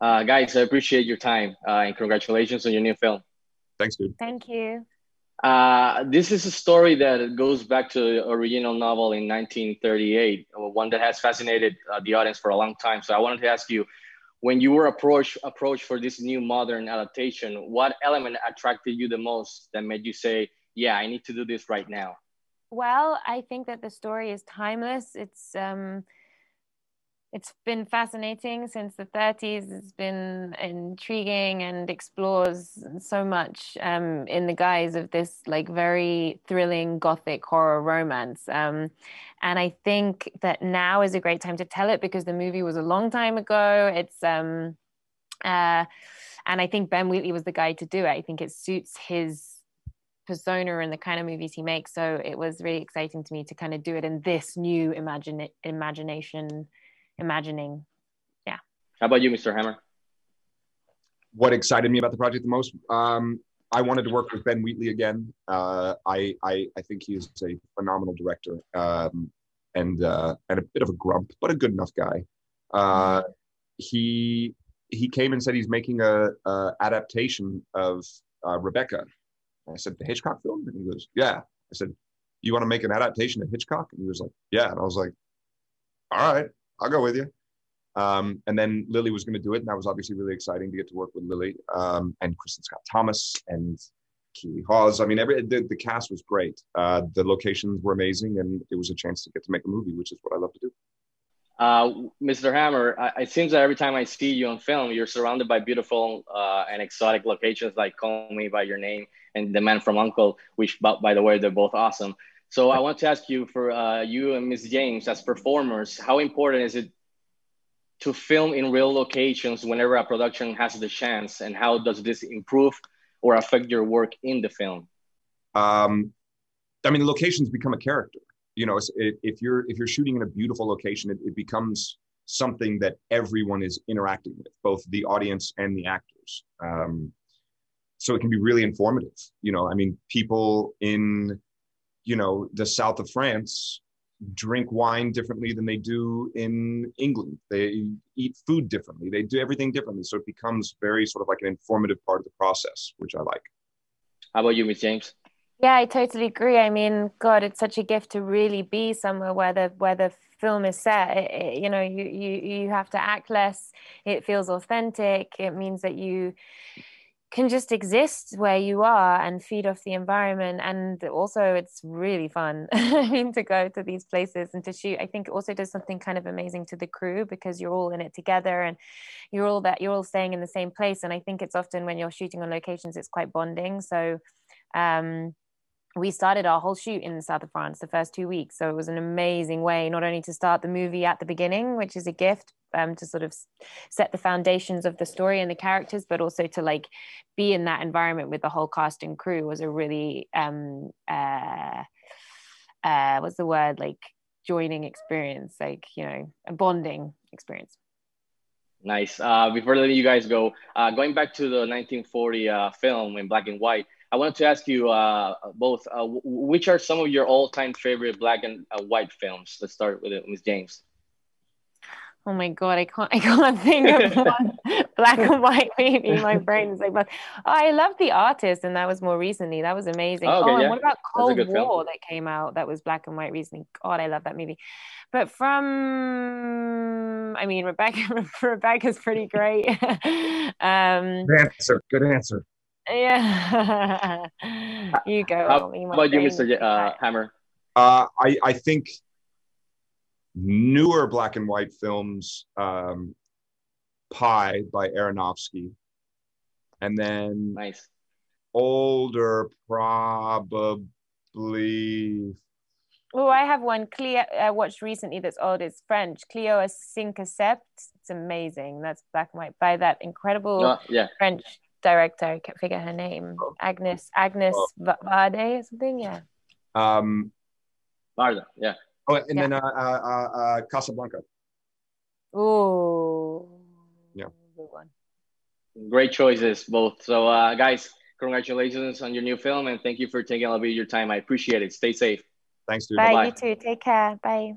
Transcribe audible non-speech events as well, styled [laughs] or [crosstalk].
Uh, guys, I appreciate your time uh, and congratulations on your new film. Thanks, dude. Thank you. Uh, this is a story that goes back to the original novel in 1938, one that has fascinated uh, the audience for a long time. So I wanted to ask you, when you were approached approached for this new modern adaptation, what element attracted you the most that made you say, "Yeah, I need to do this right now"? Well, I think that the story is timeless. It's um, it's been fascinating since the 30s. It's been intriguing and explores so much um, in the guise of this like very thrilling gothic horror romance. Um, and I think that now is a great time to tell it because the movie was a long time ago. It's um, uh, and I think Ben Wheatley was the guy to do it. I think it suits his persona and the kind of movies he makes. So it was really exciting to me to kind of do it in this new imagine imagination imagining. Yeah. How about you, Mr. Hammer? What excited me about the project the most? Um, I wanted to work with Ben Wheatley again. Uh, I, I, I think he is a phenomenal director um, and uh, and a bit of a grump, but a good enough guy. Uh, he he came and said he's making a, a adaptation of uh, Rebecca. I said the Hitchcock film, and he goes, "Yeah." I said, "You want to make an adaptation of Hitchcock?" And he was like, "Yeah." And I was like, "All right." I'll go with you. Um, and then Lily was going to do it, and that was obviously really exciting to get to work with Lily um, and Kristin Scott Thomas and Keeley Hawes. I mean, every the, the cast was great. Uh, the locations were amazing, and it was a chance to get to make a movie, which is what I love to do. Uh, Mr. Hammer, I, it seems that every time I see you on film, you're surrounded by beautiful uh, and exotic locations like Call Me by Your Name and The Man from U.N.C.L.E., which, by, by the way, they're both awesome. So I want to ask you for uh, you and Ms. James as performers, how important is it to film in real locations whenever a production has the chance, and how does this improve or affect your work in the film? Um, I mean, locations become a character. You know, if you're if you're shooting in a beautiful location, it, it becomes something that everyone is interacting with, both the audience and the actors. Um, so it can be really informative. You know, I mean, people in you know, the south of France drink wine differently than they do in England. They eat food differently. They do everything differently. So it becomes very sort of like an informative part of the process, which I like. How about you, Miss James? Yeah, I totally agree. I mean, God, it's such a gift to really be somewhere where the where the film is set. It, it, you know, you you you have to act less. It feels authentic. It means that you can just exist where you are and feed off the environment. And also it's really fun [laughs] to go to these places and to shoot. I think it also does something kind of amazing to the crew because you're all in it together and you're all that you're all staying in the same place. And i think it's often when you're shooting on locations it's quite bonding. So um we started our whole shoot in the south of France the first two weeks. So it was an amazing way not only to start the movie at the beginning, which is a gift, um, to sort of set the foundations of the story and the characters, but also to like be in that environment with the whole cast and crew was a really um, uh, uh, what's the word like joining experience, like you know, a bonding experience. Nice. Uh, before letting you guys go, uh, going back to the 1940 uh, film in black and white, I wanted to ask you uh, both, uh, which are some of your all-time favorite black and uh, white films? Let's start with it, Ms. James. Oh my god, I can't [laughs] I can't think of [laughs] one black and white movie. My brain is like, but oh, I love the artist, and that was more recently. That was amazing. Oh, okay, oh yeah. and what about Cold War film. that came out? That was black and white recently. God, I love that movie. But from, I mean, Rebecca [laughs] Rebecca's pretty great. um, Good answer. Good answer. Yeah. you go. How about you, Mr. Uh, Hammer? Uh, I, I think newer black and white films, um, Pi by Aronofsky, and then nice. older probably. Oh, I have one Cleo I watched recently that's old. It's French. Cleo a Cinq Sept. It's amazing. That's black and white by that incredible uh, yeah. French director. I can't figure her name. Oh. Agnes Agnes oh. Varda or something. Yeah. Um, Varda. Yeah. Oh, and yeah. then uh, uh, uh, uh Casablanca. Oh. Yeah. Good one. Great choices, both. So, uh, guys, congratulations on your new film, and thank you for taking a little bit of your time. I appreciate it. Stay safe. Thanks, dude. Bye. Bye-bye. You too. Take care. Bye.